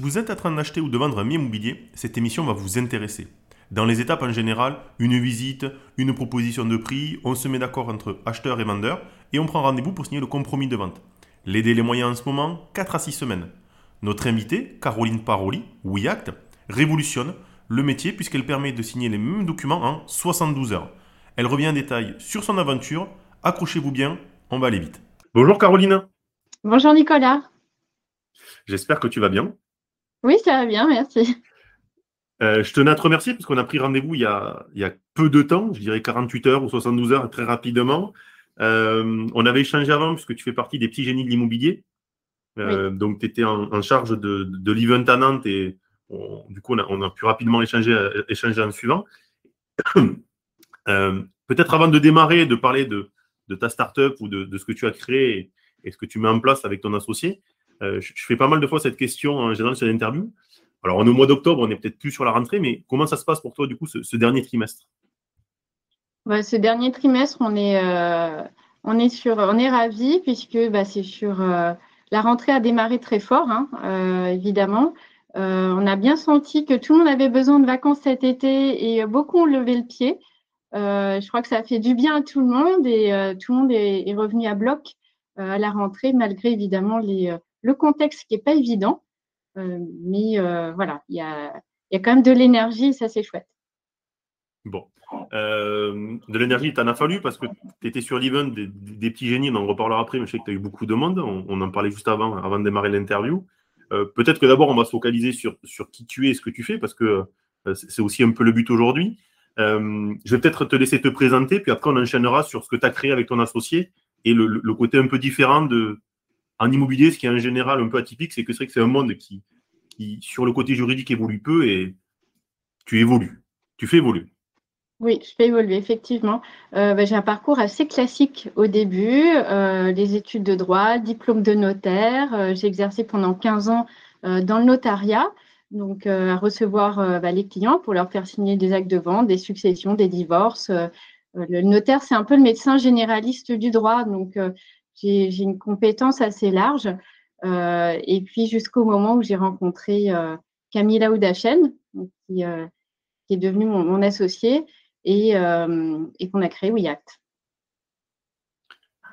Si vous êtes en train d'acheter ou de vendre un bien immobilier, cette émission va vous intéresser. Dans les étapes en général, une visite, une proposition de prix, on se met d'accord entre acheteur et vendeur et on prend rendez-vous pour signer le compromis de vente. Les délais moyens en ce moment, 4 à 6 semaines. Notre invitée, Caroline Paroli, WeAct, révolutionne le métier puisqu'elle permet de signer les mêmes documents en 72 heures. Elle revient en détail sur son aventure. Accrochez-vous bien, on va aller vite. Bonjour Caroline. Bonjour Nicolas. J'espère que tu vas bien. Oui, ça va bien, merci. Euh, je tenais à te remercier parce qu'on a pris rendez-vous il, y a, peu de temps, je dirais 48 heures ou 72 heures, très rapidement. Euh, on avait échangé avant puisque tu fais partie des petits génies de l'immobilier. Euh, donc, tu étais en, charge de, de l'event à Nantes et du coup, on a, pu rapidement échanger, échanger en suivant. Peut-être avant de démarrer, de parler de, ta startup ou de, ce que tu as créé et, ce que tu mets en place avec ton associé, je, fais pas mal de fois cette question en général sur l'interview. Alors, on est au mois d'octobre, on n'est peut-être plus sur la rentrée, mais comment ça se passe pour toi, du coup, ce, dernier trimestre? Ce dernier trimestre, on est, euh, on est, sur, on est ravis, puisque bah, c'est sur. Euh, la rentrée a démarré très fort, hein, euh, évidemment. on a bien senti que tout le monde avait besoin de vacances cet été et beaucoup ont levé le pied. je crois que ça a fait du bien à tout le monde et tout le monde est, revenu à bloc à la rentrée, malgré évidemment les, le contexte qui n'est pas évident. Euh, mais euh, voilà, il y a, quand même de l'énergie ça c'est chouette. Bon. Euh, de l'énergie, t'en a fallu parce que tu étais sur l'event des, petits génies, on en reparlera après, mais je sais que tu as eu beaucoup de monde. On, en parlait juste avant, avant de démarrer l'interview. Peut-être que d'abord, on va se focaliser sur, sur qui tu es et ce que tu fais parce que c'est aussi un peu le but aujourd'hui. je vais peut-être te laisser te présenter, puis après, on enchaînera sur ce que tu as créé avec ton associé et le côté un peu différent de, en immobilier, ce qui est en général un peu atypique, c'est que c'est un monde qui, sur le côté juridique, évolue peu et tu évolues. Tu fais évoluer. Oui, je fais évoluer, effectivement. Euh, ben, j'ai un parcours assez classique au début, euh, les études de droit, diplôme de notaire. Euh, j'ai exercé pendant 15 ans dans le notariat, donc à recevoir ben, les clients pour leur faire signer des actes de vente, des successions, des divorces. le notaire, c'est un peu le médecin généraliste du droit, donc j'ai une compétence assez large. Euh, et puis jusqu'au moment où j'ai rencontré euh, Camille Laoudachen, qui, euh, qui, est devenue mon, associé et, et qu'on a créé WeAct.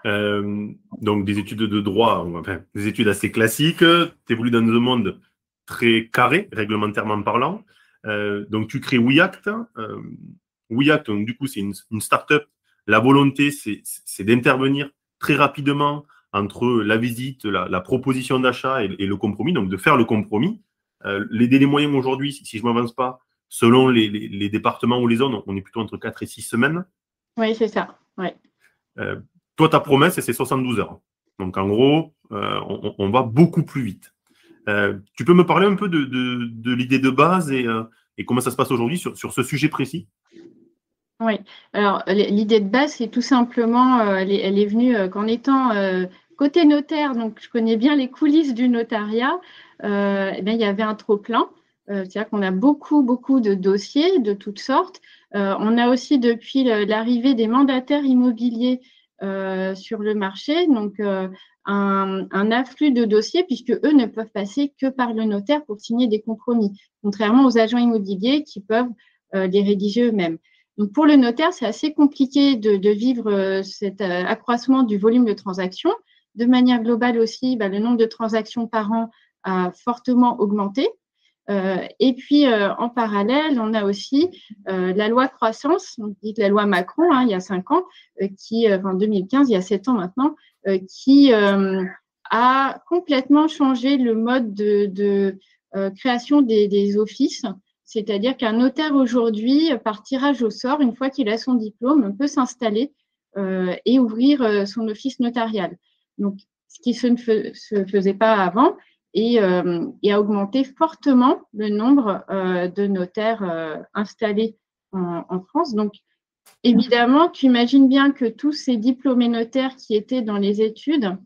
donc des études de droit, enfin, des études assez classiques. Tu évolues dans un monde très carré, réglementairement parlant. donc tu crées WeAct. WeAct, donc, du coup, c'est une, une start-up. La volonté, c'est d'intervenir très rapidement entre la visite, la, proposition d'achat et, le compromis, donc de faire le compromis. Euh, les délais moyens aujourd'hui, si, je ne m'avance pas, selon les, départements ou les zones, on est plutôt entre 4 et 6 semaines. Oui, c'est ça. Euh, toi, ta promesse, c'est 72 heures. Donc, en gros, euh, on, va beaucoup plus vite. tu peux me parler un peu de, l'idée de base et, comment ça se passe aujourd'hui sur, ce sujet précis? Oui, alors l'idée de base, c'est tout simplement, euh, elle, est, venue euh, qu'en étant euh, côté notaire, donc je connais bien les coulisses du notariat, eh bien, il y avait un trop-plein. C'est-à-dire qu'on a beaucoup, beaucoup de dossiers de toutes sortes. on a aussi, depuis l'arrivée des mandataires immobiliers sur le marché, donc un, un, afflux de dossiers, puisque eux ne peuvent passer que par le notaire pour signer des compromis, contrairement aux agents immobiliers qui peuvent les rédiger eux-mêmes. Donc pour le notaire, c'est assez compliqué de, vivre euh, cet euh, accroissement du volume de transactions. De manière globale aussi, bah, le nombre de transactions par an a fortement augmenté. Euh, et puis, en parallèle, on a aussi la loi croissance, on dit la loi Macron, hein, il y a cinq ans, qui, en 2015, il y a sept ans maintenant, qui a complètement changé le mode de, création des offices c'est-à-dire qu'un notaire aujourd'hui, par tirage au sort, une fois qu'il a son diplôme, peut s'installer euh, et ouvrir euh, son office notarial. Donc, ce qui ne se faisait pas avant. et, a augmenté fortement le nombre de notaires installés en, en, France. Donc, évidemment, tu imagines bien que tous ces diplômés notaires qui étaient dans les études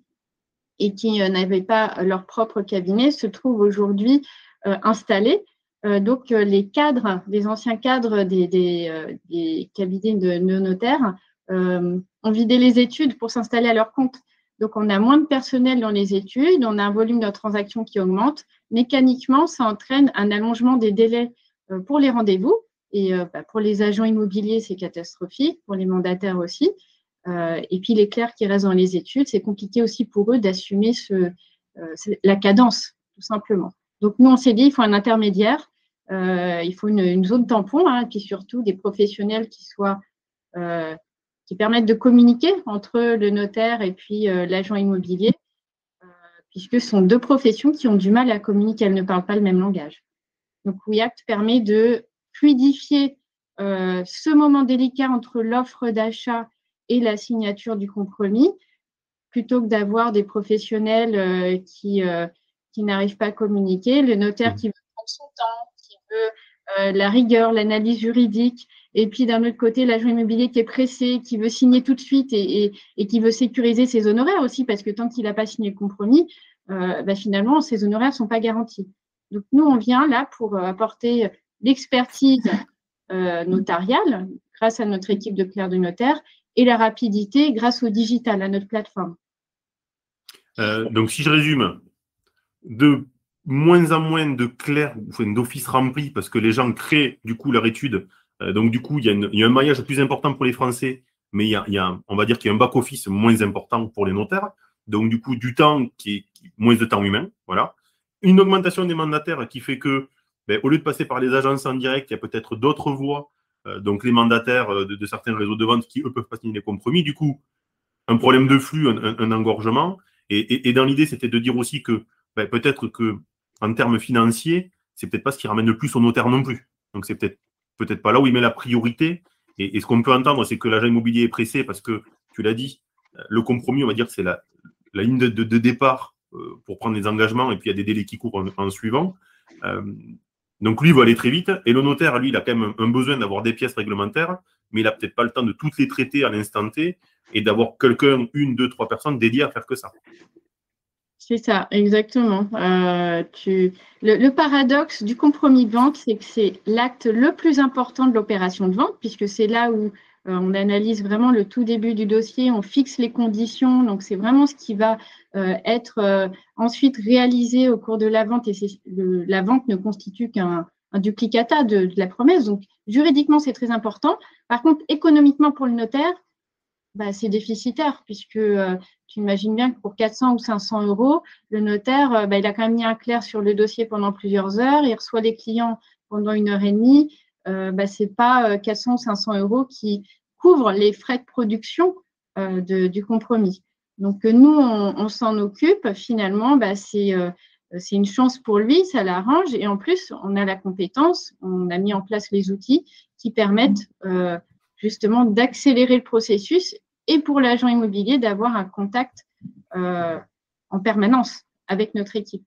et qui n'avaient pas leur propre cabinet se trouvent aujourd'hui installés euh, donc, euh, les cadres, les anciens cadres des, des, euh, cabinets de, notaires ont vidé les études pour s'installer à leur compte. Donc, on a moins de personnel dans les études, on a un volume de transactions qui augmente. Mécaniquement, ça entraîne un allongement des délais pour les rendez-vous. Et bah, pour les agents immobiliers, c'est catastrophique, pour les mandataires aussi. et puis, les clercs qui restent dans les études, c'est compliqué aussi pour eux d'assumer la cadence, tout simplement. Donc, nous, on s'est dit, il faut un intermédiaire euh, il faut une, zone tampon, hein, et puis surtout des professionnels qui soient euh, qui permettent de communiquer entre le notaire et puis euh, l'agent immobilier, puisque ce sont deux professions qui ont du mal à communiquer, elles ne parlent pas le même langage. Donc WeAct permet de fluidifier ce moment délicat entre l'offre d'achat et la signature du compromis, plutôt que d'avoir des professionnels qui, qui n'arrivent pas à communiquer, le notaire mmh. qui veut prendre son temps, euh, la rigueur, l'analyse juridique, et puis d'un autre côté, l'agent immobilier qui est pressé, qui veut signer tout de suite et, qui veut sécuriser ses honoraires aussi, parce que tant qu'il n'a pas signé le compromis, euh, bah, finalement, ses honoraires ne sont pas garantis. Donc nous, on vient là pour euh, apporter l'expertise notariale grâce à notre équipe de clercs de notaire et la rapidité grâce au digital, à notre plateforme. donc si je résume, de moins en moins de clercs, d'offices remplis parce que les gens créent du coup leur étude. Euh, donc du coup, il y, a un maillage plus important pour les Français, mais il y a, on va dire qu'il y a un back-office moins important pour les notaires. Donc du coup, du temps qui est moins de temps humain. Voilà. Une augmentation des mandataires qui fait que, ben, au lieu de passer par les agences en direct, il y a peut-être d'autres voies. Euh, donc les mandataires euh, de, certains réseaux de vente qui, eux, peuvent pas signer les compromis. Du coup, un problème de flux, un, engorgement. Et, dans l'idée, c'était de dire aussi que ben, peut-être que en termes financiers, c'est peut-être pas ce qui ramène le plus au notaire non plus. Donc c'est peut-être peut-être pas là où il met la priorité. Et, ce qu'on peut entendre, c'est que l'agent immobilier est pressé parce que, tu l'as dit, le compromis, on va dire c'est la, ligne de, départ euh, pour prendre les engagements et puis il y a des délais qui courent en, suivant. Euh, donc lui, il va aller très vite. Et le notaire, lui, il a quand même un, besoin d'avoir des pièces réglementaires, mais il n'a peut-être pas le temps de toutes les traiter à l'instant T et d'avoir quelqu'un, une, deux, trois personnes dédiées à faire que ça. C'est ça, exactement. Euh, le, paradoxe du compromis de vente, c'est que c'est l'acte le plus important de l'opération de vente, puisque c'est là où euh, on analyse vraiment le tout début du dossier, on fixe les conditions, donc c'est vraiment ce qui va euh, être ensuite réalisé au cours de la vente, et la vente ne constitue qu'un duplicata de, la promesse. Donc juridiquement, c'est très important. Par contre, économiquement pour le notaire, bah, c'est déficitaire puisque euh, tu imagines bien que pour 400 ou 500 euros, le notaire, euh, bah, il a quand même mis un clair sur le dossier pendant plusieurs heures, il reçoit les clients pendant une heure et demie. Euh, bah, ce n'est pas 400 ou 500 euros qui couvrent les frais de production du compromis. Donc, nous, on, s'en occupe. Finalement, bah, c'est c'est une chance pour lui, ça l'arrange. Et en plus, on a la compétence, on a mis en place les outils qui permettent justement d'accélérer le processus et pour l'agent immobilier d'avoir un contact euh, en permanence avec notre équipe.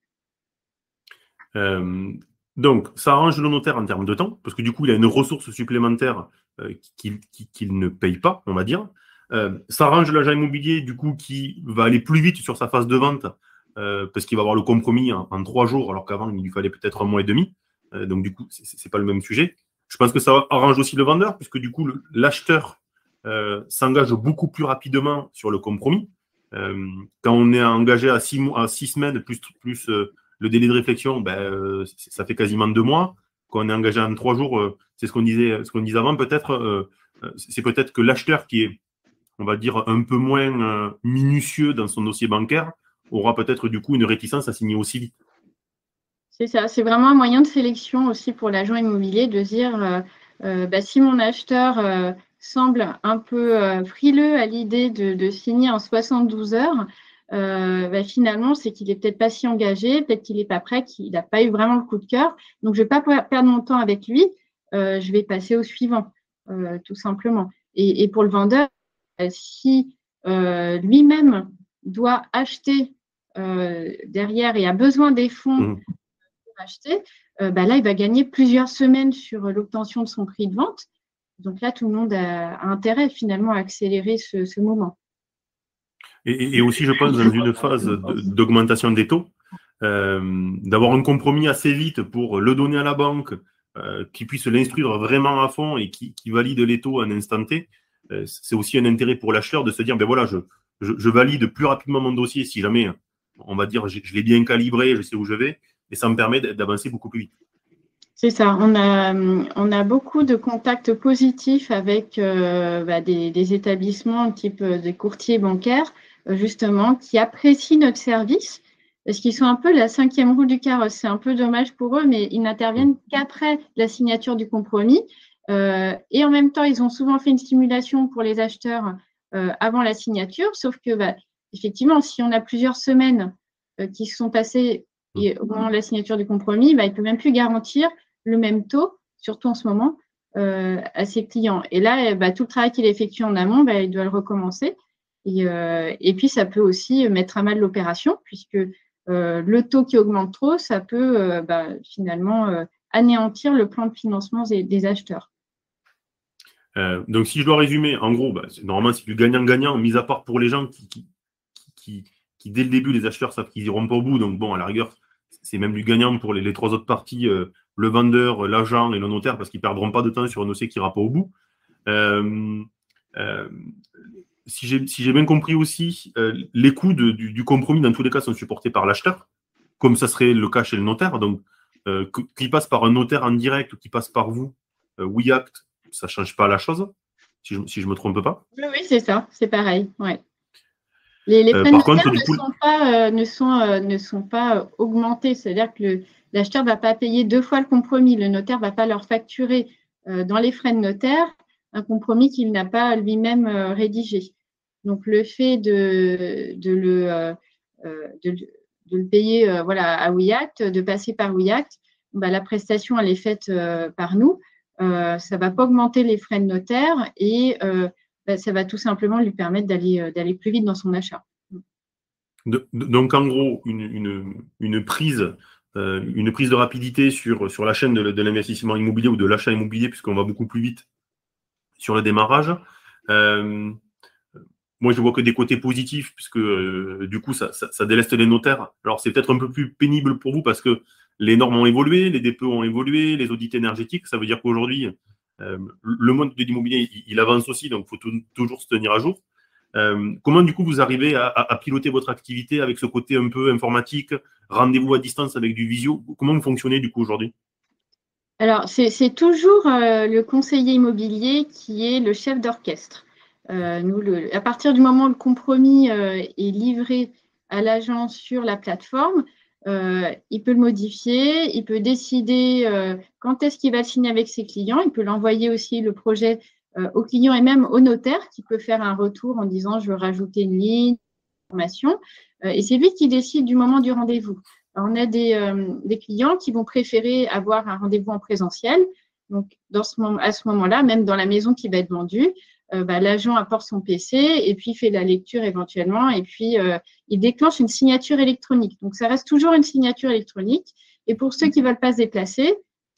Euh, donc, ça arrange le notaire en termes de temps, parce que du coup, il a une ressource supplémentaire euh, qu'il ne paye pas, on va dire. ça arrange l'agent immobilier, du coup, qui va aller plus vite sur sa phase de vente, parce qu'il va avoir le compromis en, en trois jours, alors qu'avant, il lui fallait peut-être un mois et demi. donc, du coup, ce n'est pas le même sujet. Je pense que ça arrange aussi le vendeur, puisque du coup, l'acheteur euh, s'engage beaucoup plus rapidement sur le compromis. Euh, quand on est engagé à six, mois, à six semaines, plus, euh, le délai de réflexion, ben, ça fait quasiment deux mois. Quand on est engagé en trois jours, c'est ce qu'on disait, ce qu'on disait avant, peut-être, c'est peut-être que l'acheteur qui est, on va dire, un peu moins minutieux dans son dossier bancaire aura peut-être du coup une réticence à signer aussi vite. C'est ça, c'est vraiment un moyen de sélection aussi pour l'agent immobilier de dire euh, euh, bah, si mon acheteur euh, semble un peu frileux à l'idée de, signer en 72 heures, bah, finalement, c'est qu'il n'est peut-être pas si engagé, peut-être qu'il n'est pas prêt, qu'il n'a pas eu vraiment le coup de cœur. Donc, je ne vais pas perdre mon temps avec lui, je vais passer au suivant, tout simplement. Et, et, pour le vendeur, si lui-même doit acheter derrière et a besoin des fonds acheter, bah là, il va gagner plusieurs semaines sur l'obtention de son prix de vente. Donc là, tout le monde a, intérêt finalement à accélérer ce, moment. Et, aussi, je pense, dans une phase d'augmentation des taux, d'avoir un compromis assez vite pour le donner à la banque, euh, qui puisse l'instruire vraiment à fond et qui, valide les taux en instant T, euh, c'est aussi un intérêt pour l'acheteur de se dire, ben voilà, je, valide plus rapidement mon dossier si jamais, on va dire, je, l'ai bien calibré, je sais où je vais, et ça me permet d'avancer beaucoup plus vite. C'est ça, on a, on a beaucoup de contacts positifs avec euh, bah, des, des, établissements type des courtiers bancaires, justement, qui apprécient notre service parce qu'ils sont un peu la cinquième roue du carrosse. C'est un peu dommage pour eux, mais ils n'interviennent qu'après la signature du compromis. Euh, et en même temps, ils ont souvent fait une stimulation pour les acheteurs euh, avant la signature, sauf que, bah, effectivement, si on a plusieurs semaines euh, qui se sont passées et au moment de la signature du compromis, bah, il ne peut même plus garantir le même taux, surtout en ce moment, à ses clients. Et là, bah, tout le travail qu'il effectue en amont, bah, il doit le recommencer. Et, et, puis, ça peut aussi mettre à mal l'opération, puisque euh, le taux qui augmente trop, ça peut euh, finalement euh, anéantir le plan de financement des, acheteurs. donc, si je dois résumer, en gros, normalement, c'est du gagnant-gagnant, mis à part pour les gens qui, qui, dès le début, les acheteurs savent qu'ils n'iront pas au bout. Donc, bon, à la rigueur, c'est même du gagnant pour les, trois autres parties, le vendeur, l'agent et le notaire, parce qu'ils ne perdront pas de temps sur un dossier qui n'ira pas au bout si j'ai bien compris aussi, euh, les coûts du, compromis, dans tous les cas, sont supportés par l'acheteur, comme ça serait le cas chez le notaire. Donc, euh, qu'il passe par un notaire en direct ou qu'il passe par vous, euh, WeAct, ça ne change pas la chose, si je ne me trompe pas. Oui, c'est ça, c'est pareil. Ouais. Les, frais ne, sont pas, ne, sont, ne sont pas augmentés, c'est-à-dire que l'acheteur ne va pas payer deux fois le compromis, le notaire ne va pas leur facturer dans les frais de notaire un compromis qu'il n'a pas lui-même rédigé. Donc, le fait de, de, le, euh, euh, de, le payer euh, voilà, à WeAct, de passer par WeAct, bah, la prestation, elle est faite par nous. ça ne va pas augmenter les frais de notaire et bah, ça va tout simplement lui permettre d'aller, d'aller plus vite dans son achat. donc, en gros, une, prise une prise de rapidité sur, la chaîne de, l'investissement immobilier ou de l'achat immobilier, puisqu'on va beaucoup plus vite sur le démarrage. Euh, moi, je vois que des côtés positifs, puisque euh, du coup, ça, déleste les notaires. Alors, c'est peut-être un peu plus pénible pour vous parce que les normes ont évolué, les DPE ont évolué, les audits énergétiques. Ça veut dire qu'aujourd'hui, euh, le monde de l'immobilier, il, avance aussi, donc il faut toujours se tenir à jour. Euh, comment, du coup, vous arrivez à, piloter votre activité avec ce côté un peu informatique, rendez-vous à distance avec du visio? Comment vous fonctionnez, du coup, aujourd'hui? Alors, c'est toujours le conseiller immobilier qui est le chef d'orchestre. Euh, à partir du moment où le compromis euh, est livré à l'agent sur la plateforme, euh, il peut le modifier, il peut décider quand est-ce qu'il va le signer avec ses clients, il peut l'envoyer aussi le projet au client et même au notaire qui peut faire un retour en disant je veux rajouter une ligne, une information. et c'est lui qui décide du moment du rendez-vous. On a des, clients qui vont préférer avoir un rendez-vous en présentiel. Donc, à ce moment-là, même dans la maison qui va être vendue, euh, bah, l'agent apporte son PC et puis fait la lecture éventuellement et puis euh, il déclenche une signature électronique. Donc ça reste toujours une signature électronique. Et pour ceux qui ne veulent pas se déplacer,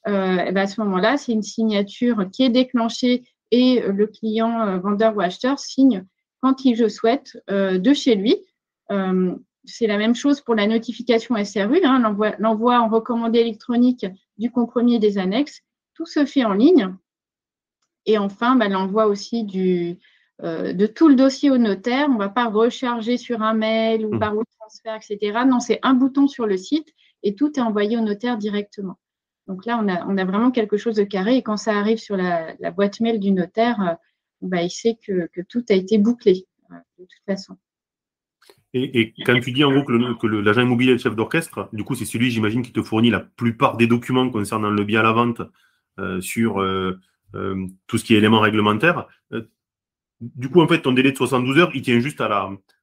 euh, eh ben, à ce moment-là, c'est une signature qui est déclenchée et le client, vendeur ou acheteur signe quand il le souhaite de chez lui. c'est la même chose pour la notification SRU, hein, l'envoi en recommandé électronique du compromis des annexes. Tout se fait en ligne. Et enfin, bah, l'envoi aussi du, euh, de tout le dossier au notaire. On ne va pas recharger sur un mail ou mmh. par route transfert, etc. Non, c'est un bouton sur le site et tout est envoyé au notaire directement. Donc là, on a, on a vraiment quelque chose de carré. Et quand ça arrive sur la, boîte mail du notaire, euh, bah, il sait que, tout a été bouclé euh, de toute façon. Et, quand tu dis en gros que l'agent immobilier est le chef d'orchestre, du coup, c'est celui, j'imagine, qui te fournit la plupart des documents concernant le bien à la vente sur euh, tout ce qui est éléments réglementaires. Euh, du coup, en fait, ton délai de 72 heures, il tient juste à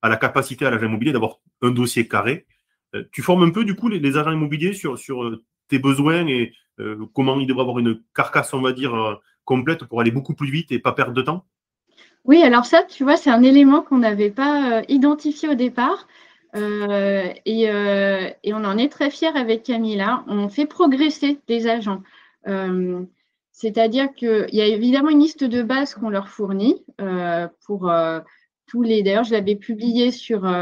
la, capacité à l'agent immobilier d'avoir un dossier carré. Euh, tu formes un peu, du coup, les, agents immobiliers sur, sur tes besoins et comment ils devraient avoir une carcasse, on va dire, complète pour aller beaucoup plus vite et pas perdre de temps? Oui, alors ça, tu vois, c'est un élément qu'on n'avait pas identifié au départ. et, on en est très fiers avec Camilla. On fait progresser des agents. C'est-à-dire qu'il y a évidemment une liste de base qu'on leur fournit pour tous les. D'ailleurs, je l'avais publié sur,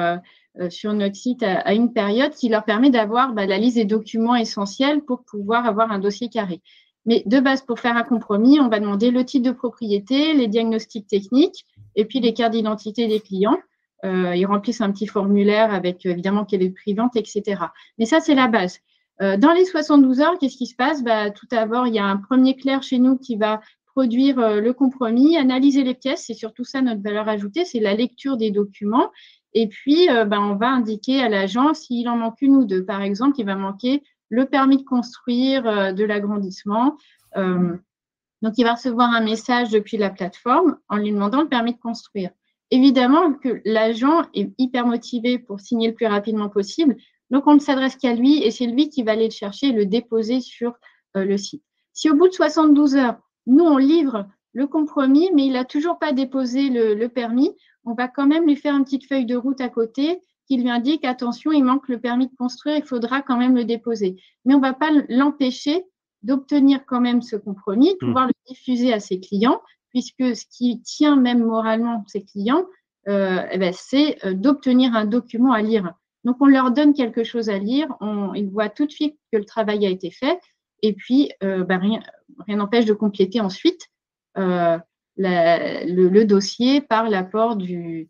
sur notre site à, une période qui leur permet d'avoir bah, la liste des documents essentiels pour pouvoir avoir un dossier carré. Mais de base, pour faire un compromis, on va demander le titre de propriété, les diagnostics techniques et puis les cartes d'identité des clients. Euh, ils remplissent un petit formulaire avec évidemment quelle est privante, etc. Mais ça, c'est la base. Euh, dans les 72 heures, qu'est-ce qui se passe? Bah, Tout d'abord, il y a un premier clerc chez nous qui va produire euh, le compromis, analyser les pièces. C'est surtout ça notre valeur ajoutée, c'est la lecture des documents. Et puis, bah, on va indiquer à l'agent s'il en manque une ou deux. Par exemple, il va manquer le permis de construire, de l'agrandissement. Donc, il va recevoir un message depuis la plateforme en lui demandant le permis de construire. Évidemment que l'agent est hyper motivé pour signer le plus rapidement possible. Donc, on ne s'adresse qu'à lui et c'est lui qui va aller le chercher et le déposer sur euh, le site. Si au bout de 72 heures, nous, on livre le compromis, mais il n'a toujours pas déposé le, permis, on va quand même lui faire une petite feuille de route à côté qui lui indique attention, il manque le permis de construire, il faudra quand même le déposer. Mais on ne va pas l'empêcher d'obtenir quand même ce compromis, de pouvoir le diffuser à ses clients, puisque ce qui tient même moralement ses clients, euh, eh ben, c'est euh, d'obtenir un document à lire. Donc on leur donne quelque chose à lire, on, ils voient tout de suite que le travail a été fait, et puis euh, ben, rien n'empêche de compléter ensuite le, le, dossier par l'apport du,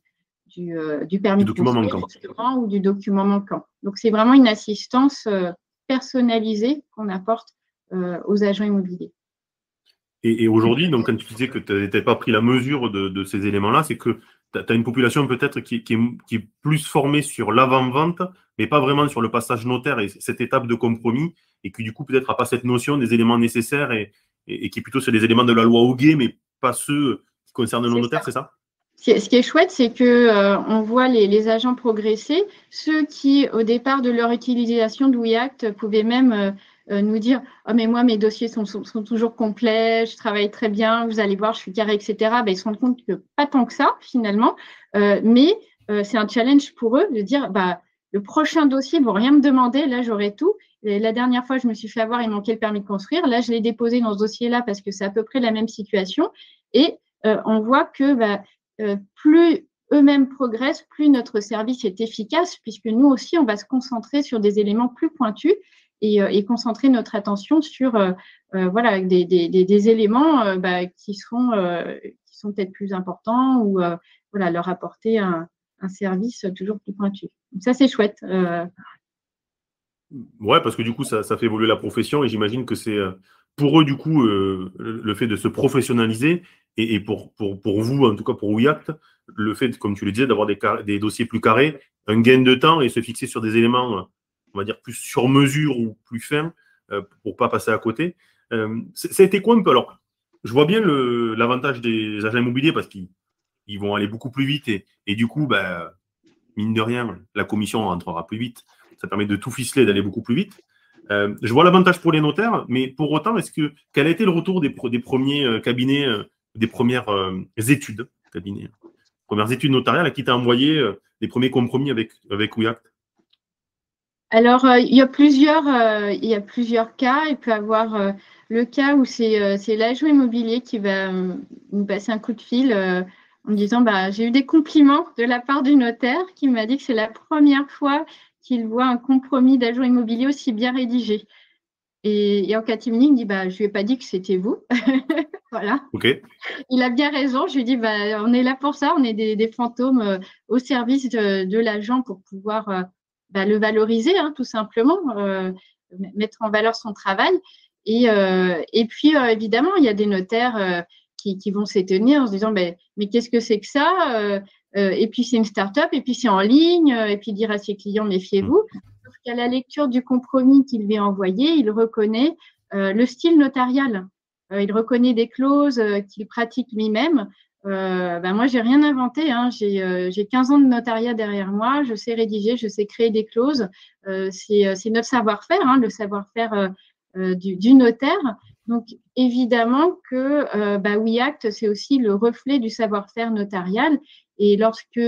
euh, du, permis de document manquant. ou du document manquant. Donc, c'est vraiment une assistance euh, personnalisée qu'on apporte euh, aux agents immobiliers. Et, aujourd'hui, donc quand tu disais que tu n'avais pas pris la mesure de, ces éléments-là, c'est que tu as une population peut-être qui, est, plus formée sur l'avant-vente, mais pas vraiment sur le passage notaire et cette étape de compromis, et qui du coup peut-être n'a pas cette notion des éléments nécessaires et, qui plutôt sur les éléments de la loi Hoguet, mais pas ceux qui concernent le notaire, c'est ça? Ce qui est chouette, c'est que euh, on voit les, agents progresser. Ceux qui, au départ de leur utilisation de WeAct, pouvaient même euh, nous dire oh, mais moi, mes dossiers sont, toujours complets, je travaille très bien, vous allez voir, je suis carré, etc. Ben, ils se rendent compte que pas tant que ça, finalement. mais c'est un challenge pour eux de dire bah, le prochain dossier, ils vont rien me demander, là, j'aurai tout. la dernière fois, je me suis fait avoir, il manquait le permis de construire. Là, je l'ai déposé dans ce dossier-là parce que c'est à peu près la même situation. Et on voit que bah, euh, plus eux-mêmes progressent, plus notre service est efficace, puisque nous aussi, on va se concentrer sur des éléments plus pointus et, euh, concentrer notre attention sur euh, voilà, des, éléments bah, qui, sont, qui sont peut-être plus importants ou voilà, leur apporter un, service toujours plus pointu. Ça, c'est chouette. Ouais, parce que du coup, ça, fait évoluer la profession et j'imagine que c'est pour eux, du coup, le fait de se professionnaliser et, pour, pour, pour, vous, en tout cas pour WeAct, le fait, comme tu le disais, d'avoir des, dossiers plus carrés, un gain de temps et se fixer sur des éléments, on va dire, plus sur mesure ou plus fins euh, pour pas passer à côté. Euh, ça a été quoi un peu? Alors, je vois bien l'avantage des agents immobiliers parce qu'ils ils vont aller beaucoup plus vite et, du coup, ben, mine de rien, la commission rentrera plus vite. Ça permet de tout ficeler, d'aller beaucoup plus vite. Euh, je vois l'avantage pour les notaires, mais pour autant, est-ce que quel a été le retour des, premiers cabinets des premières études, cabinet, premières études notariales qui t'a envoyé les premiers compromis avec, avec alors, euh, il, y a plusieurs, il y a plusieurs cas. Il peut avoir le cas où c'est l'agent immobilier qui va nous passer un coup de fil en me disant bah, J'ai eu des compliments de la part du notaire qui m'a dit que c'est la première fois qu'il voit un compromis d'agent immobilier aussi bien rédigé. Et, en catimini, il me dit bah, Je ne lui ai pas dit que c'était vous. voilà. Il a bien raison. Je lui dis bah, On est là pour ça. On est des, fantômes euh, au service de, l'agent pour pouvoir euh, bah, le valoriser, hein, tout simplement, euh, mettre en valeur son travail. Et, et puis, évidemment, il y a des notaires qui, qui, vont s'étonner en se disant bah, Mais qu'est-ce que c'est que ça Et puis, c'est une start-up, et puis c'est en ligne, et puis dire à ses clients Méfiez-vous. Mmh qu'à la lecture du compromis qu'il lui a envoyé, il reconnaît euh, le style notarial. Euh, il reconnaît des clauses euh, qu'il pratique lui-même. Ben moi, j'ai rien inventé. Hein. J'ai 15 ans de notariat derrière moi. Je sais rédiger, je sais créer des clauses. C'est notre savoir-faire, hein, le savoir-faire du, du, notaire. Donc, évidemment que bah, WeAct, c'est aussi le reflet du savoir-faire notarial. Et lorsque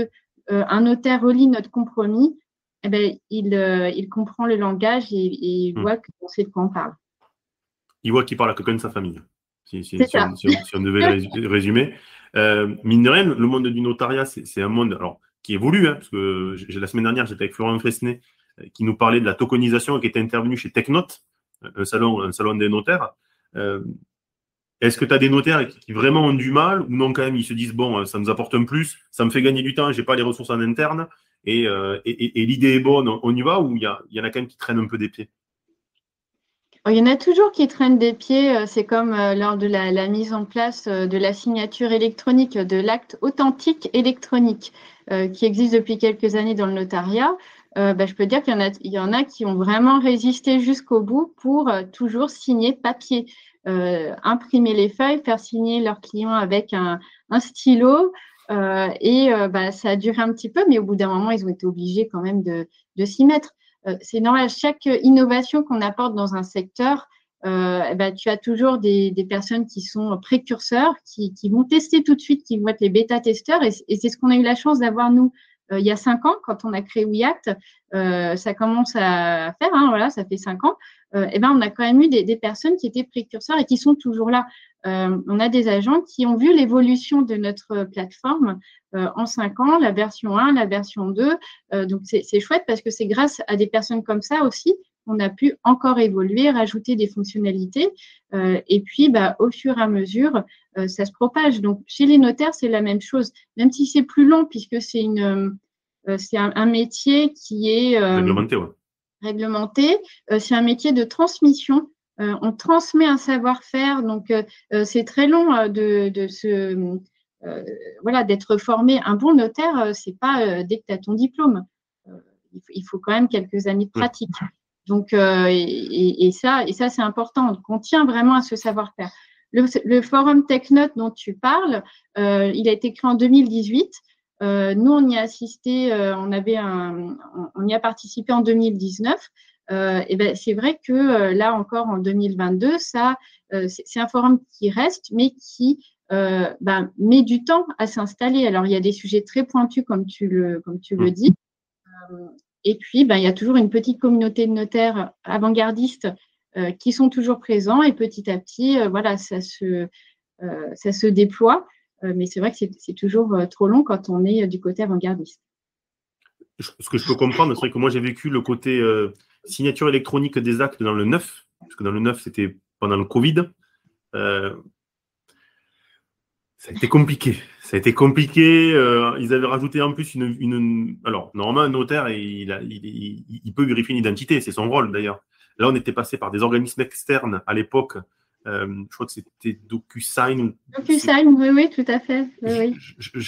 un notaire relit notre compromis, eh ben, il, comprend le langage et, il hmm. voit qu'on sait de quoi on parle. Il voit qu'il parle à quelqu'un de sa famille, si, on, devait résumer. Mine de rien, le monde du notariat, c'est un monde qui évolue, hein, parce que la semaine dernière, j'étais avec Florent Fresnay, qui nous parlait de la tokenisation qui était intervenue chez Technote, un salon, des notaires. Est-ce que tu as des notaires qui vraiment ont du mal ou non quand même ils se disent bon ça nous apporte un plus, ça me fait gagner du temps, j'ai pas les ressources en interne et, euh, l'idée est bonne, on y va ou il y, en a quand même qui traînent un peu des pieds? Il y en a toujours qui traînent des pieds. Euh, c'est comme euh, lors de la, mise en place de la signature électronique, de l'acte authentique électronique qui existe depuis quelques années dans le notariat. Bah, je peux dire qu'il y, en a, il y en a qui ont vraiment résisté jusqu'au bout pour toujours signer papier. Euh, imprimer les feuilles, faire signer leurs clients avec un, stylo. Euh, et euh, bah, ça a duré un petit peu, mais au bout d'un moment, ils ont été obligés quand même de, s'y mettre. C'est normal, chaque innovation qu'on apporte dans un secteur, bah, tu as toujours des, personnes qui sont précurseurs, qui, vont tester tout de suite, qui vont être les bêta-testeurs. Et, c'est ce qu'on a eu la chance d'avoir, nous, il y a cinq ans, quand on a créé WeAct. ça commence à faire, hein, voilà, ça fait cinq ans. Euh, eh ben, on a quand même eu des, personnes qui étaient précurseurs et qui sont toujours là. Euh, on a des agents qui ont vu l'évolution de notre plateforme euh, en cinq ans, la version 1, la version 2. donc, c'est chouette parce que c'est grâce à des personnes comme ça aussi qu'on a pu encore évoluer, rajouter des fonctionnalités. et puis, bah, au fur et à mesure, ça se propage. Donc, chez les notaires, c'est la même chose, même si c'est plus long puisque c'est une, c'est un, métier qui est réglementé. Ouais réglementé. Euh, c'est un métier de transmission. Euh, on transmet un savoir-faire, donc euh, c'est très long de, se voilà, d'être formé. Un bon notaire, c'est pas dès que tu as ton diplôme. il faut quand même quelques années de pratique. Donc, et, ça, et ça c'est important. Donc, on tient vraiment à ce savoir-faire. Le, le, forum TechNote dont tu parles, il a été créé en 2018. Euh, nous, on y a assisté, euh, on, avait un, on, y a participé en 2019. Euh, et ben, c'est vrai que là encore en 2022, ça, c'est un forum qui reste, mais qui ben, met du temps à s'installer. Alors, il y a des sujets très pointus, comme tu le, comme tu le mmh. dis. Et puis, ben, il y a toujours une petite communauté de notaires avant-gardistes qui sont toujours présents. Et petit à petit, voilà, ça se, ça se déploie. Euh, mais c'est vrai que c'est toujours euh, trop long quand on est euh, du côté avant-gardiste. Ce que je peux comprendre, c'est que moi j'ai vécu le côté signature électronique des actes dans le 9, parce que dans le 9 c'était pendant le Covid. Ça a été compliqué. Ça a été compliqué. ils avaient rajouté en plus une. Alors, normalement, un notaire, il, il, peut vérifier une identité. C'est son rôle d'ailleurs. Là, on était passé par des organismes externes à l'époque euh, je crois que c'était DocuSign. DocuSign, oui, oui, tout à fait.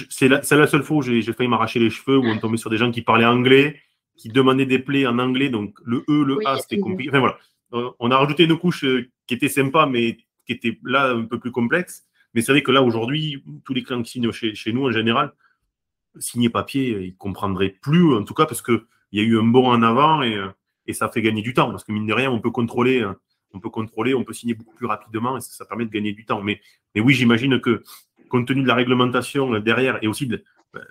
c'est la, seule fois où j'ai failli m'arracher les cheveux, où on tombait sur des gens qui parlaient anglais, qui demandaient des plaies en anglais, donc le E, le A, c'était compliqué. Enfin voilà, euh, on a rajouté une couche euh, qui était sympa, mais qui était là un peu plus complexe. Mais c'est vrai que là, aujourd'hui, tous les clients qui signent chez, chez, nous, en général, signer papier, ils ne comprendraient plus, en tout cas, parce qu'il y a eu un bond en avant et, et, ça fait gagner du temps. Parce que mine de rien, on peut contrôler on peut contrôler, on peut signer beaucoup plus rapidement et ça, permet de gagner du temps. Mais, mais oui, j'imagine que compte tenu de la réglementation derrière et aussi de,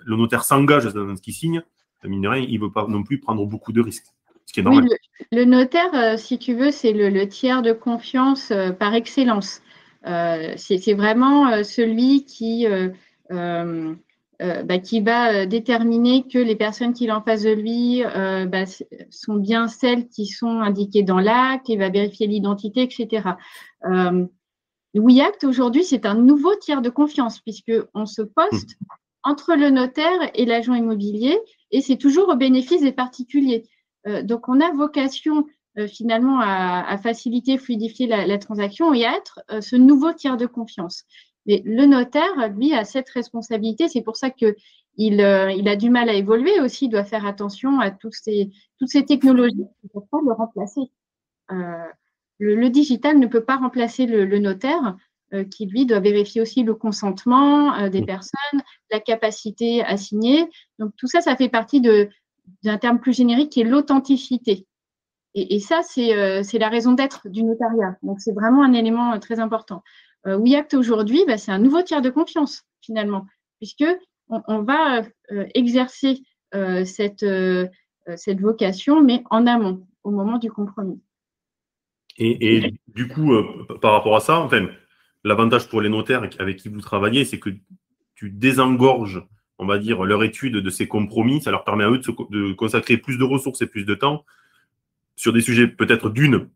le notaire s'engage dans ce qu'il signe, mine de rien, il ne veut pas non plus prendre beaucoup de risques. Ce qui est normal. le, notaire, euh, si tu veux, c'est le, tiers de confiance euh, par excellence. Euh, c'est vraiment celui qui euh, bah, qui va euh, déterminer que les personnes qui en face de lui euh, bah, sont bien celles qui sont indiquées dans l'acte, il va vérifier l'identité, etc. Euh, WeAct aujourd'hui, c'est un nouveau tiers de confiance puisqu'on se poste entre le notaire et l'agent immobilier et c'est toujours au bénéfice des particuliers. donc, on a vocation finalement à, faciliter, fluidifier la, la, transaction et à être ce nouveau tiers de confiance. Mais le notaire, lui, a cette responsabilité. C'est pour ça qu'il euh, il a du mal à évoluer aussi. Il doit faire attention à toutes ces, toutes ces technologies qui ne peuvent pas le remplacer. Euh, le, digital ne peut pas remplacer le, notaire, euh, qui lui doit vérifier aussi le consentement des personnes, la capacité à signer. Donc tout ça, ça fait partie d'un terme plus générique qui est l'authenticité. Et, ça, c'est la raison d'être du notariat. Donc c'est vraiment un élément très important. Euh, WeAct aujourd'hui, bah, c'est un nouveau tiers de confiance finalement, puisque on, va euh, exercer euh, cette, cette vocation, mais en amont, au moment du compromis. Et, du coup, par rapport à ça, enfin, l'avantage pour les notaires avec qui vous travaillez, c'est que tu désengorges, on va dire, leur étude de ces compromis. Ça leur permet à eux de, consacrer plus de ressources et plus de temps sur des sujets peut-être d'une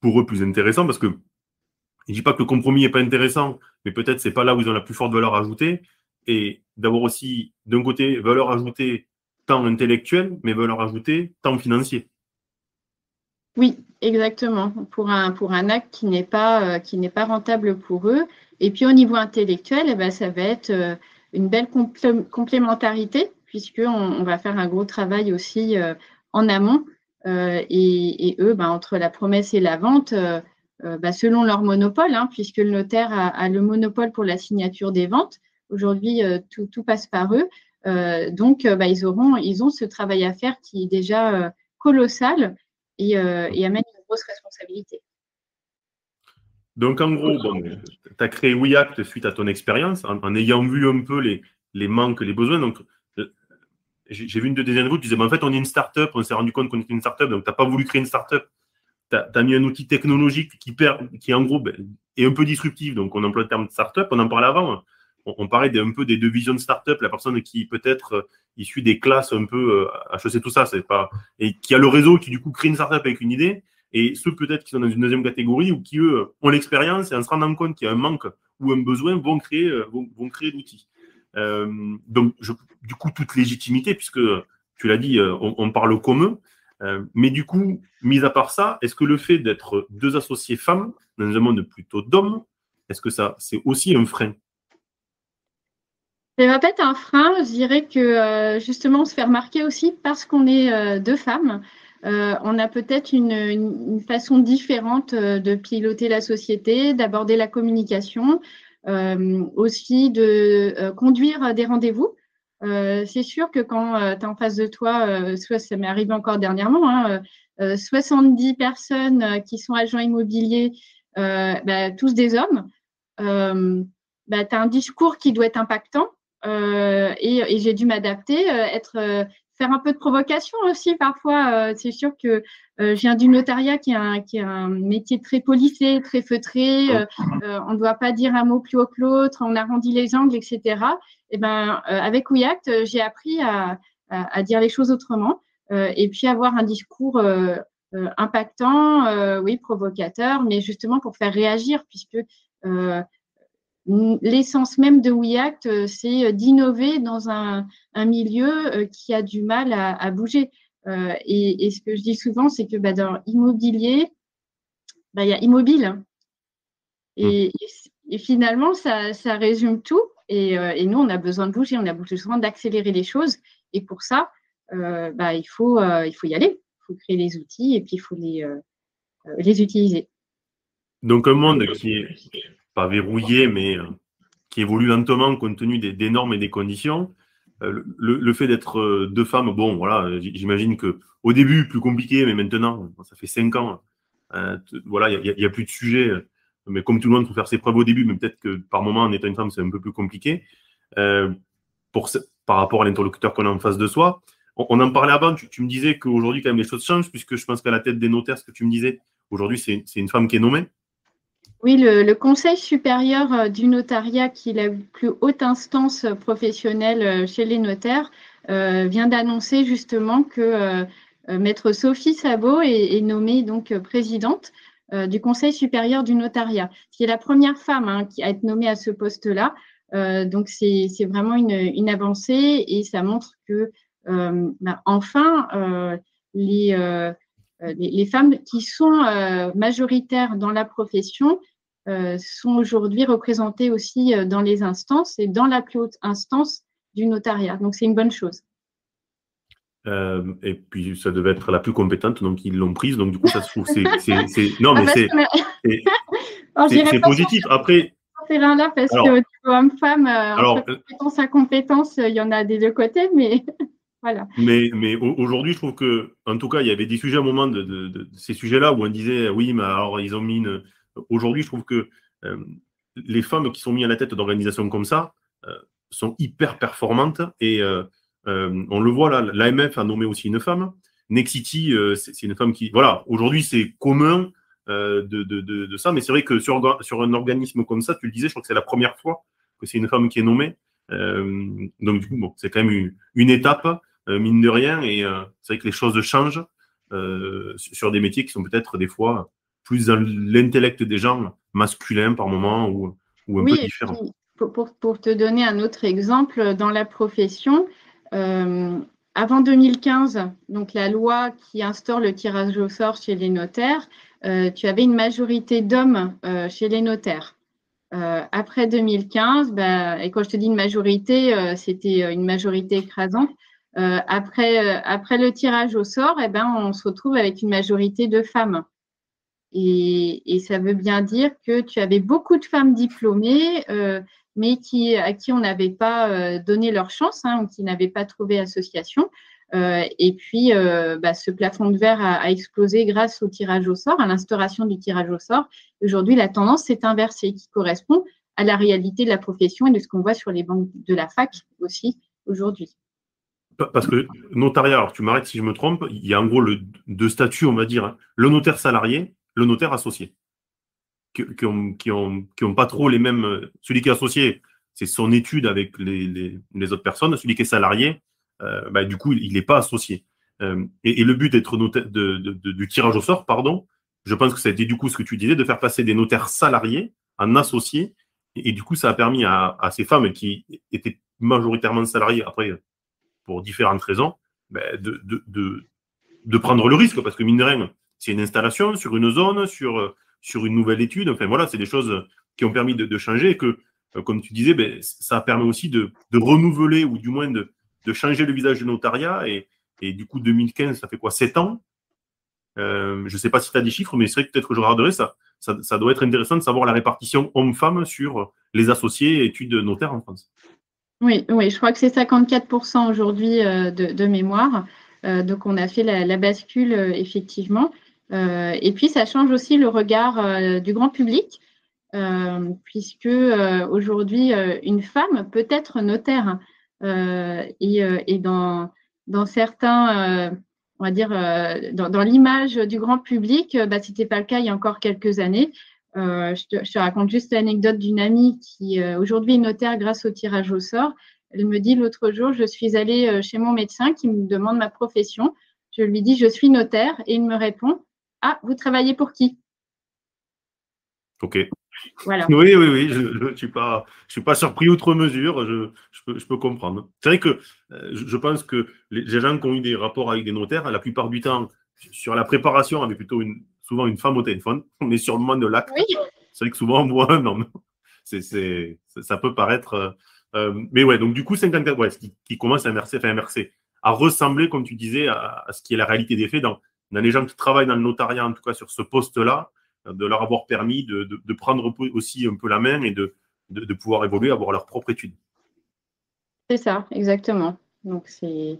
pour eux plus intéressants, parce que je ne dis pas que le compromis n'est pas intéressant, mais peut-être c'est pas là où ils ont la plus forte valeur ajoutée. Et d'avoir aussi, d'un côté, valeur ajoutée tant intellectuelle, mais valeur ajoutée tant financier. Oui, exactement. Pour un, pour un acte qui n'est pas, euh, pas rentable pour eux. Et puis au niveau intellectuel, eh ben, ça va être euh, une belle complémentarité, puisqu'on on va faire un gros travail aussi euh, en amont. Et, eux, ben, entre la promesse et la vente, ben, selon leur monopole, hein, puisque le notaire a, le monopole pour la signature des ventes. Aujourd'hui, tout, passe par eux. donc, ils, auront, ils ont ce travail à faire qui est déjà colossal et, euh, amène une grosse responsabilité. Donc, en gros, tu as créé WeAct suite à ton expérience, en, ayant vu un peu les, manques, les besoins. Euh, j'ai vu une de tes interviews, tu disais, en fait, on est une start-up, on s'est rendu compte qu'on était une start-up, donc tu n'as pas voulu créer une start-up. Tu as, mis un outil technologique qui, en gros, ben, est un peu disruptif. Donc, on emploie le terme start-up, on en parlait avant. On, parlait un peu des deux visions de start-up, la personne qui peut-être euh, issue des classes un peu HEC, tout ça, c'est pas. Et qui a le réseau qui, du coup, crée une start-up avec une idée et ceux peut-être qui sont dans une deuxième catégorie ou qui, eux, ont l'expérience et en se rendant compte qu'il y a un manque ou un besoin, vont créer, euh, vont, créer l'outil. Euh, donc, du coup, toute légitimité, puisque tu l'as dit, euh, on, parle au commun. mais du coup, mis à part ça, est-ce que le fait d'être deux associés femmes dans un monde plutôt d'hommes, est-ce que ça, c'est aussi un frein? Ça va pas être un frein. Je dirais que justement, on se fait remarquer aussi parce qu'on est deux femmes. Euh, on a peut-être une, façon différente euh, de piloter la société, d'aborder la communication, euh, aussi de conduire des rendez-vous. c'est sûr que quand tu es en face de toi, soit ça m'est arrivé encore dernièrement, 70 hein, personnes qui sont agents immobiliers, bah, tous des hommes, bah, tu as un discours qui doit être impactant. et j'ai dû m'adapter, être faire un peu de provocation aussi parfois. Euh, c'est sûr que euh, je viens du notariat qui est, un, qui est un métier très policé, très feutré. Euh, on ne doit pas dire un mot plus haut que l'autre, on arrondit les angles, etc. Et eh ben, avec WeAct, j'ai appris à, à, dire les choses autrement et puis avoir un discours impactant, oui, provocateur, mais justement pour faire réagir, puisque l'essence même de WeAct, euh, c'est euh, d'innover dans un, milieu euh, qui a du mal à, bouger. Et, ce que je dis souvent, c'est que bah, dans immobilier, bah, il y a immobile. Et, mmh. finalement, ça, résume tout. Et, nous, on a besoin de bouger, on a besoin d'accélérer les choses. Et pour ça, bah, il, faut, il faut y aller. Il faut créer les outils et puis il faut les, les utiliser. Donc, un monde qui est pas verrouillé, mais euh, qui évolue lentement compte tenu des, normes et des conditions. Euh, le, fait d'être euh, deux femmes, bon, voilà, j'imagine que au début, plus compliqué, mais maintenant, ça fait cinq ans, voilà, il n'y a, plus de sujet. Mais comme tout le monde, il faut faire ses preuves au début, mais peut-être que par moment, en étant une femme, c'est un peu plus compliqué. pour, par rapport à l'interlocuteur qu'on a en face de soi. On, en parlait avant, tu, tu me disais qu'aujourd'hui, quand même, les choses changent, puisque je pense qu'à la tête des notaires, ce que tu me disais, aujourd'hui, c'est une femme qui est nommée. Oui, le, Conseil supérieur euh, du notariat, qui est la plus haute instance euh, professionnelle euh, chez les notaires, vient d'annoncer justement que Maître Sophie Sabot est, nommée donc présidente du Conseil supérieur du notariat, qui est la première femme hein, qui a été nommée à ce poste-là. donc c'est vraiment une, avancée et ça montre que bah, enfin les, les, femmes qui sont majoritaires dans la profession euh, sont aujourd'hui représentés aussi euh, dans les instances et dans la plus haute instance du notariat. Donc, c'est une bonne chose. Euh, et puis, ça devait être la plus compétente, donc ils l'ont prise. Donc, du coup, ça se trouve, c'est. Non, mais ah, c'est. positif. Après. là parce que homme-femme, entre compétence à compétence, il y en a des deux côtés, mais. Mais, mais aujourd'hui, je trouve que, en tout cas, il y avait des sujets à un moment de, ces sujets-là où on disait, oui, mais alors ils ont mis une, Aujourd'hui, je trouve que euh, les femmes qui sont mises à la tête d'organisations comme ça euh, sont hyper performantes et euh, on le voit là, l'AMF a nommé aussi une femme. Nexity, c'est une femme qui, voilà, aujourd'hui c'est commun de, de, de, ça, mais c'est vrai que sur, sur un organisme comme ça, tu le disais, je crois que c'est la première fois que c'est une femme qui est nommée. donc du coup, bon, c'est quand même une, une étape, mine de rien, et c'est vrai que les choses changent sur des métiers qui sont peut-être des fois plus dans l'intellect des gens masculins par moment ou, ou un peu différents. Pour, pour, te donner un autre exemple, dans la profession, euh, avant 2015, donc la loi qui instaure le tirage au sort chez les notaires, euh, tu avais une majorité d'hommes euh, chez les notaires. après 2015, bah, et quand je te dis une majorité, c'était une majorité écrasante. Après, après le tirage au sort, eh ben, on se retrouve avec une majorité de femmes. Et, ça veut bien dire que tu avais beaucoup de femmes diplômées, euh, mais qui, à qui on n'avait pas euh, donné leur chance, hein, ou qui n'avaient pas trouvé association. Euh, et puis, bah, ce plafond de verre a, explosé grâce au tirage au sort, à l'instauration du tirage au sort. Aujourd'hui, la tendance s'est inversée, qui correspond à la réalité de la profession et de ce qu'on voit sur les banques de la fac aussi aujourd'hui. Parce que notariat, alors tu m'arrêtes si je me trompe, il y a en gros le, deux statuts, on va dire, hein. le notaire salarié le notaire associé, qui n'ont qui ont, qui ont, pas trop les mêmes. Celui qui est associé, c'est son étude avec les, les, autres personnes. Celui qui est salarié, euh, bah, du coup, il n'est pas associé. Euh, et, le but d'être notaire, de, du tirage au sort, pardon, je pense que été du coup ce que tu disais, de faire passer des notaires salariés en associés. Et, du coup, ça a permis à, à, ces femmes qui étaient majoritairement salariées, après, pour différentes raisons, bah, de, prendre le risque, parce que mine de rien, c'est une installation sur une zone, sur, sur une nouvelle étude. Enfin voilà, c'est des choses qui ont permis de, changer et que, euh, comme tu disais, ben, ça permet aussi de, renouveler ou du moins de, changer le visage du notariat. Et, du coup, 2015, ça fait quoi 7 ans? Euh, Je ne sais pas si tu as des chiffres, mais c'est vrai que peut-être que je regarderai ça. ça. doit être intéressant de savoir la répartition homme-femme sur les associés études notaires en France. Oui, oui, je crois que c'est 54% aujourd'hui euh, de, mémoire. donc, on a fait la bascule, effectivement. Euh, et puis, ça change aussi le regard euh, du grand public, euh, puisque aujourd'hui, une femme peut être notaire. et, dans, dans certains on va dire, dans, l'image du grand public, bah, ce n'était pas le cas il y a encore quelques années. Je, te, raconte juste l'anecdote d'une amie qui aujourd'hui est notaire grâce au tirage au sort. Elle me dit l'autre jour, je suis allée chez mon médecin qui me demande ma profession. Je lui dis, je suis notaire et il me répond, ah, vous travaillez pour qui? Ok. Voilà. Oui, oui, oui, je ne suis, pas, je suis pas surpris outre mesure, je, je, peux, comprendre. C'est vrai que euh, je pense que les, gens qui ont eu des rapports avec des notaires, la plupart du temps, sur la préparation, avait plutôt une, souvent une femme au téléphone, mais sur le moment de l'acte, c'est vrai que souvent on voit un homme. C'est, ça peut paraître. Euh, euh, mais ouais, donc du coup, 54, ouais, qui, qui commence à inverser, enfin inverser, à ressembler, comme tu disais, à, à, ce qui est la réalité des faits dans, on les gens qui travaillent dans le notariat, en tout cas sur ce poste-là, de leur avoir permis de, prendre aussi un peu la main et de, de, pouvoir évoluer, avoir leur propre étude. C'est ça, exactement. Donc c'est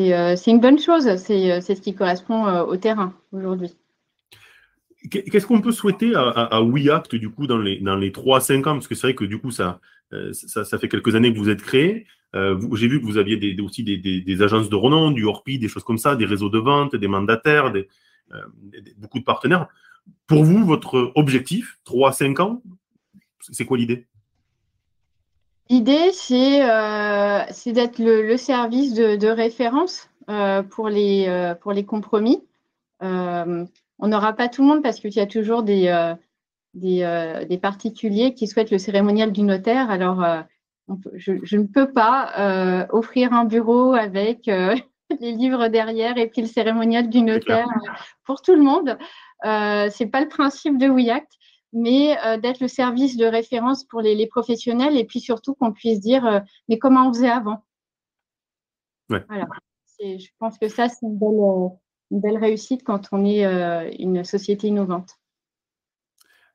euh, une bonne chose, euh, c'est ce qui correspond euh, au terrain aujourd'hui. Qu'est-ce qu'on peut souhaiter à, à, du coup dans les, dans les 3 à 5 ans? Parce que c'est vrai que du coup ça, ça, ça, fait quelques années que vous êtes créé. Euh, j'ai vu que vous aviez aussi des, agences de renom, du Orpi, des choses comme ça, des réseaux de vente, des mandataires, euh, beaucoup de partenaires. Pour vous, votre objectif, 3 à 5 ans, c'est quoi l'idée? L'idée, c'est euh, d'être le, service de, référence pour, les, pour les compromis. On n'aura pas tout le monde parce qu'il y a toujours des, des, des, particuliers qui souhaitent le cérémonial du notaire. Alors, je, ne peux pas euh, offrir un bureau avec euh, les livres derrière et puis le cérémonial du notaire euh, pour tout le monde. Ce n'est pas le principe de WeAct, mais d'être le service de référence pour les, professionnels et puis surtout qu'on puisse dire mais comment on faisait avant. Voilà. Je pense que ça, c'est une belle, une belle réussite quand on est une société innovante.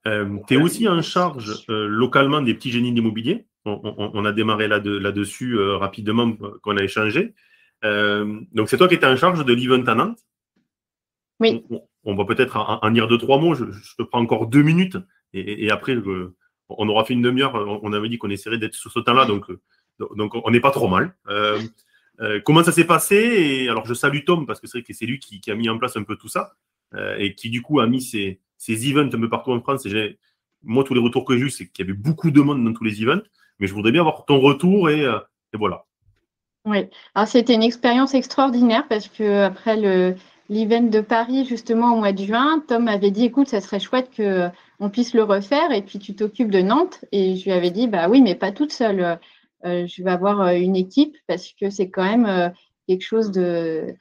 tu es aussi en charge localement des petits génies d'immobilier? On, a démarré là-dessus euh, rapidement euh, qu'on a échangé. Euh, donc, c'est toi qui étais en charge de l'event à Nantes? Oui. On, va peut-être en, dire deux, trois mots. Je, te prends encore deux minutes et, après, on aura fait une demi-heure. On, avait dit qu'on essaierait d'être sur ce temps-là, donc, donc on n'est pas trop mal. Comment ça s'est passé et, Alors, je salue Tom parce que c'est vrai que c'est lui qui, a mis en place un peu tout ça et qui, du coup, a mis ses, events un peu partout en France. Et moi, tous les retours que j'ai eu, c'est qu'il y avait beaucoup de monde dans tous les events. Mais je voudrais bien avoir ton retour et, et voilà. Oui, c'était une expérience extraordinaire parce que après le, l'event de Paris, justement, au mois de juin, Tom avait dit, écoute, ça serait chouette qu'on puisse le refaire et puis tu t'occupes de Nantes. Et je lui avais dit, bah oui, mais pas toute seule. Euh, je vais avoir euh, une équipe parce que c'est quand même euh, quelque chose de,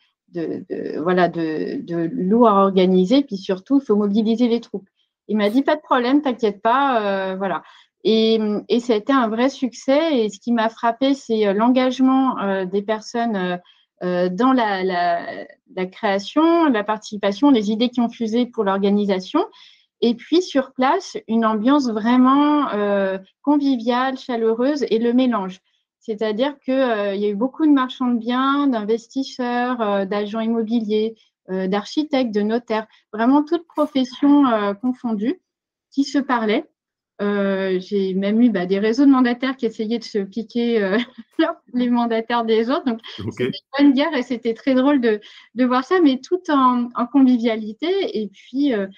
voilà, de, lourd à organiser. Puis surtout, il faut mobiliser les troupes. Il m'a dit, pas de problème, t'inquiète pas. voilà. Et, et ça a été un vrai succès. Et ce qui m'a frappé, c'est l'engagement des personnes dans la, création, la participation, les idées qui ont fusé pour l'organisation. Et puis sur place, une ambiance vraiment euh, conviviale, chaleureuse et le mélange. C'est-à-dire qu'il euh, y a eu beaucoup de marchands de biens, d'investisseurs, euh, d'agents immobiliers, euh, d'architectes, de notaires, vraiment toutes professions confondues qui se parlaient euh, j'ai même eu bah, des réseaux de mandataires qui essayaient de se piquer euh, les mandataires des autres. Donc, c'était une bonne guerre et c'était très drôle de, de, voir ça, mais tout en, en convivialité. Et puis, euh, euh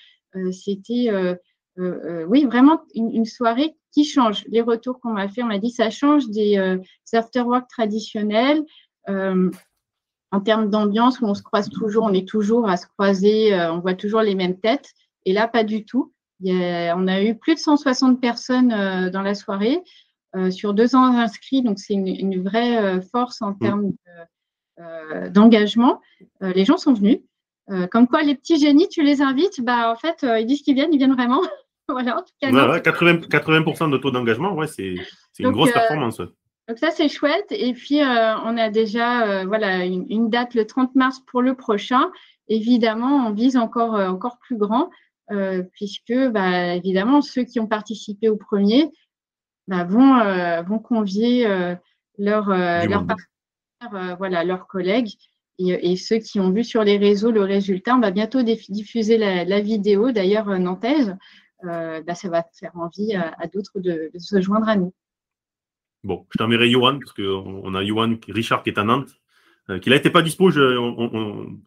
c'était, euh, oui, vraiment une, une, soirée qui change. Les retours qu'on m'a fait, on m'a dit ça change des, afterwork traditionnels. en termes d'ambiance, où on se croise toujours, on est toujours à se croiser, on voit toujours les mêmes têtes. Et là, pas du tout on a eu plus de 160 personnes euh, dans la soirée euh, sur deux ans inscrits, donc c'est une, vraie euh, force en mm. termes d'engagement. les gens sont venus. Comme quoi, les petits génies, tu les invites, bah, en fait, ils disent qu'ils viennent, ils viennent vraiment. voilà, en tout cas, 80, 80 de taux d'engagement, ouais, c'est une grosse performance. Donc ça, c'est chouette. Et puis, on a déjà voilà, une, une, date le 30 mars pour le prochain. Évidemment, on vise encore, encore plus grand. Euh, puisque bah, évidemment ceux qui ont participé au premier bah, vont, euh, vont convier euh, leurs leur partenaires, voilà, leurs collègues. Et, et, ceux qui ont vu sur les réseaux le résultat, on va bientôt diffuser la, la vidéo, d'ailleurs nantaise. Bah, ça va faire envie à, à d'autres de, de, se joindre à nous. Bon, je t'enverrai Johan, parce qu'on a Johan Richard qui est à Nantes, qui n'était pas dispo. Je, on,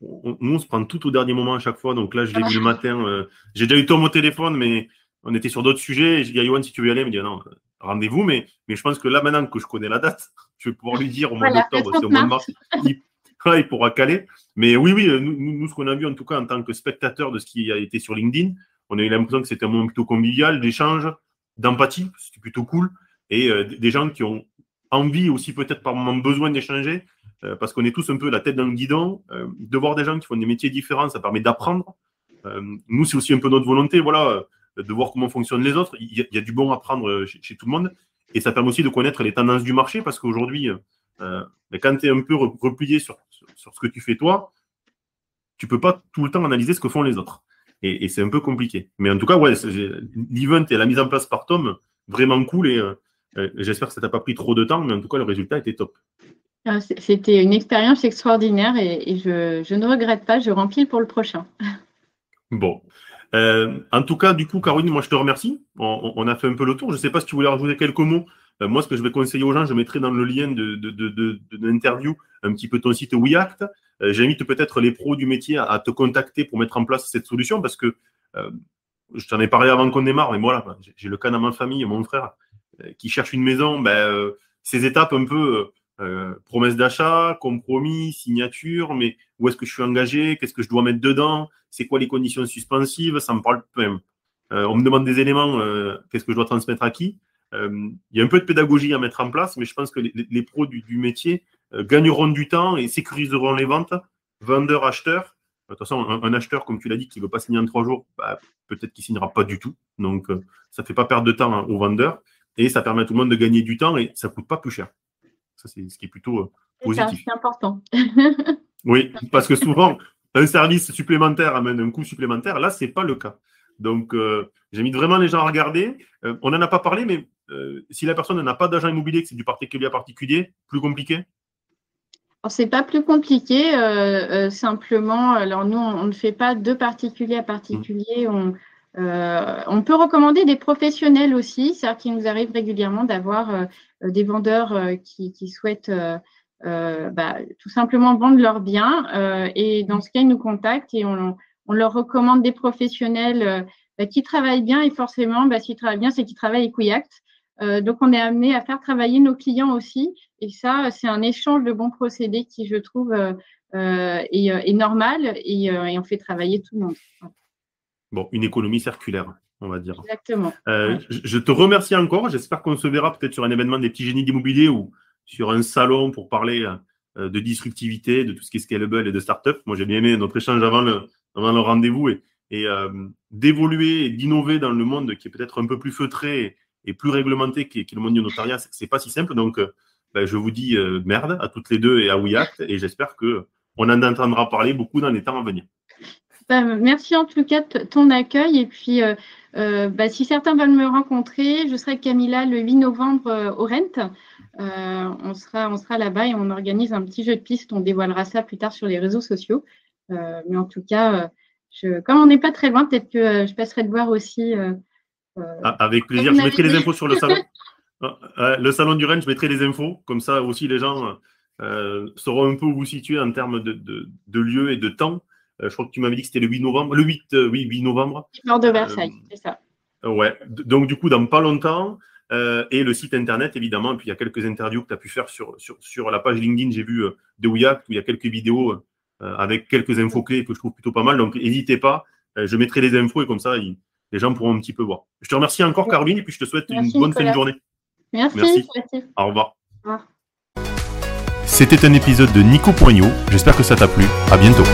nous, on se prend tout au dernier moment à chaque fois. Donc là, je l'ai vu le matin. Euh, j'ai déjà eu Tom au téléphone, mais on était sur d'autres sujets. J'ai dit à Yohan, si tu veux y aller, il me dit non, rendez-vous. Mais, mais je pense que là, maintenant que je connais la date, je vais pouvoir lui dire au mois d'octobre, c'est au mois de mars, il, pourra caler. Mais oui, oui, nous, ce qu'on a vu en tout cas en tant que spectateur de ce qui a été sur LinkedIn, on a eu l'impression que c'était un moment plutôt convivial, d'échange, d'empathie, c'était plutôt cool. Et euh, des gens qui ont envie aussi peut-être par moment besoin d'échanger euh, parce qu'on est tous un peu la tête dans le guidon. Euh, de voir des gens qui font des métiers différents, ça permet d'apprendre. Nous, c'est aussi un peu notre volonté, voilà, de voir comment fonctionnent les autres. Il y a, du bon à prendre chez, tout le monde. Et ça permet aussi de connaître les tendances du marché, parce qu'aujourd'hui, quand tu es un peu replié sur, sur, ce que tu fais toi, tu peux pas tout le temps analyser ce que font les autres. Et, et c'est un peu compliqué. Mais en tout cas, ouais, l'event et la mise en place par Tom, vraiment cool. Et j'espère que ça t'a pas pris trop de temps, mais en tout cas, le résultat était top. Ah, c'était une expérience extraordinaire et, je, ne regrette pas, je remplis pour le prochain. Bon. Euh, en tout cas, du coup, Caroline, moi je te remercie. On, a fait un peu le tour. Je ne sais pas si tu voulais rajouter quelques mots. Euh, moi, ce que je vais conseiller aux gens, je mettrai dans le lien de, l'interview un petit peu ton site WeAct. Euh, j'invite peut-être les pros du métier à, te contacter pour mettre en place cette solution parce que je t'en ai parlé avant qu'on démarre, mais voilà, j'ai le cas dans ma famille, mon frère qui cherche une maison. Ben, ces étapes un peu euh, promesse d'achat, compromis, signature, mais où est-ce que je suis engagé, qu'est-ce que je dois mettre dedans, c'est quoi les conditions suspensives, ça me parle. Euh, on me demande des éléments, euh, qu'est-ce que je dois transmettre à qui. Il y a un peu de pédagogie à mettre en place, mais je pense que les, pros du, métier gagneront du temps et sécuriseront les ventes, vendeurs, acheteurs. De toute façon, un, acheteur, comme tu l'as dit, qui ne veut pas signer en trois jours, bah, peut-être qu'il ne signera pas du tout. Donc, ça ne fait pas perdre de temps hein, aux vendeurs et ça permet à tout le monde de gagner du temps et ça ne coûte pas plus cher. Ça, c'est ce qui est plutôt euh, positif. C'est important. oui, parce que souvent, un service supplémentaire amène un coût supplémentaire. Là, ce n'est pas le cas. Donc, euh, j'invite vraiment les gens à regarder. Euh, on n'en a pas parlé, mais si la personne n'a pas d'agent immobilier, que c'est du particulier à particulier, plus compliqué? C'est pas plus compliqué, simplement. Alors nous, on, ne fait pas de particulier à particulier. On, euh, on peut recommander des professionnels aussi, c'est-à-dire qu'il nous arrive régulièrement d'avoir euh, des vendeurs euh, qui, souhaitent bah, tout simplement vendre leurs biens. et dans ce cas, ils nous contactent et on, leur recommande des professionnels bah, qui travaillent bien. Et forcément, bah, s'ils travaillent bien, c'est qu'ils travaillent avec Ouiact. donc, on est amené à faire travailler nos clients aussi. Et ça, c'est un échange de bons procédés qui, je trouve, est, normal et, on fait travailler tout le monde. Bon, une économie circulaire on va dire. Exactement. Euh, je te remercie encore. J'espère qu'on se verra peut-être sur un événement des petits génies d'immobilier ou sur un salon pour parler euh, de disruptivité, de tout ce qui est scalable et de start-up. Moi, j'ai bien aimé notre échange avant le, avant le rendez-vous et, et euh, d'évoluer et d'innover dans le monde qui est peut-être un peu plus feutré et, plus réglementé qui est, le monde du notariat. C'est pas si simple. Donc, ben, je vous dis merde à toutes les deux et à WeAct et j'espère que on en entendra parler beaucoup dans les temps à venir. Ben, merci en tout cas de ton accueil et puis euh, bah, si certains veulent me rencontrer, je serai avec Camilla le 8 novembre euh, au Rent. Euh, on sera, on sera là-bas et on organise un petit jeu de piste. On dévoilera ça plus tard sur les réseaux sociaux. mais en tout cas, comme on n'est pas très loin, peut-être que je passerai te voir aussi. Ah, avec plaisir. Je mettrai les infos sur le salon. Ah, le salon du Rennes, je mettrai les infos. Comme ça aussi, les gens sauront un peu où vous situez en termes de, de lieu et de temps. Euh, je crois que tu m'avais dit que c'était le 8 novembre. Le 8, euh, oui, 8 novembre. Nord de Versailles, euh, c'est ça. Ouais. Donc, du coup, dans pas longtemps. et le site internet, évidemment. Et puis, il y a quelques interviews que tu as pu faire sur, sur, sur la page LinkedIn. J'ai vu de Ouiac, où il y a quelques vidéos avec quelques infos clés que je trouve plutôt pas mal. Donc, n'hésitez pas. je mettrai les infos et comme ça, les gens pourront un petit peu voir. Je te remercie encore, Caroline, et puis je te souhaite une bonne fin de journée. Merci. Merci. Au revoir. Au revoir. C'était un épisode de Nico Poignot. J'espère que ça t'a plu. À bientôt.